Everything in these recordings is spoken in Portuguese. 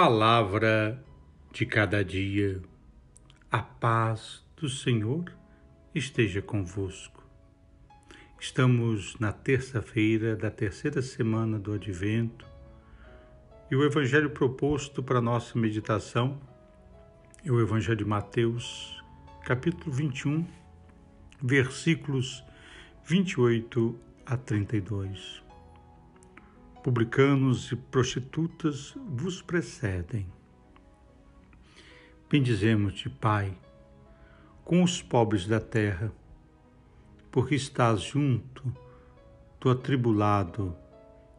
Palavra de cada dia. A paz do Senhor esteja convosco. Estamos na terça-feira da terceira semana do Advento e o evangelho proposto para nossa meditação é o Evangelho de Mateus, capítulo 21, versículos 28 a 32 publicanos e prostitutas vos precedem. Bendizemos-te, Pai, com os pobres da terra, porque estás junto do atribulado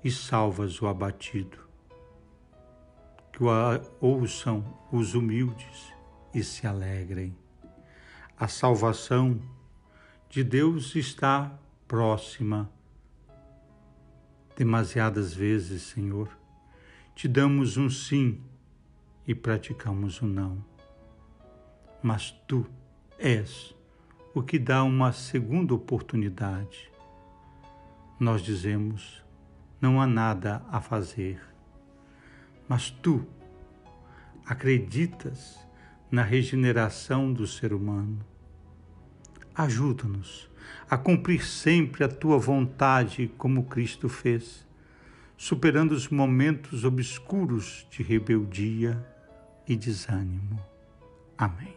e salvas o abatido. Que o ouçam os humildes e se alegrem. A salvação de Deus está próxima Demasiadas vezes, Senhor, te damos um sim e praticamos um não. Mas tu és o que dá uma segunda oportunidade. Nós dizemos: não há nada a fazer. Mas tu acreditas na regeneração do ser humano. Ajuda-nos a cumprir sempre a tua vontade como Cristo fez, superando os momentos obscuros de rebeldia e desânimo. Amém.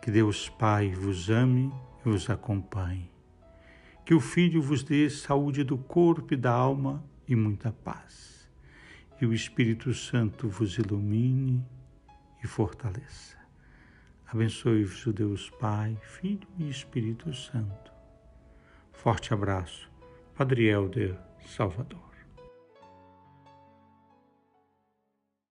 Que Deus Pai vos ame e os acompanhe. Que o Filho vos dê saúde do corpo e da alma e muita paz. E o Espírito Santo vos ilumine e fortaleça. Abençoe-vos o Deus Pai, Filho e Espírito Santo. Forte abraço. Padre Helder, Salvador.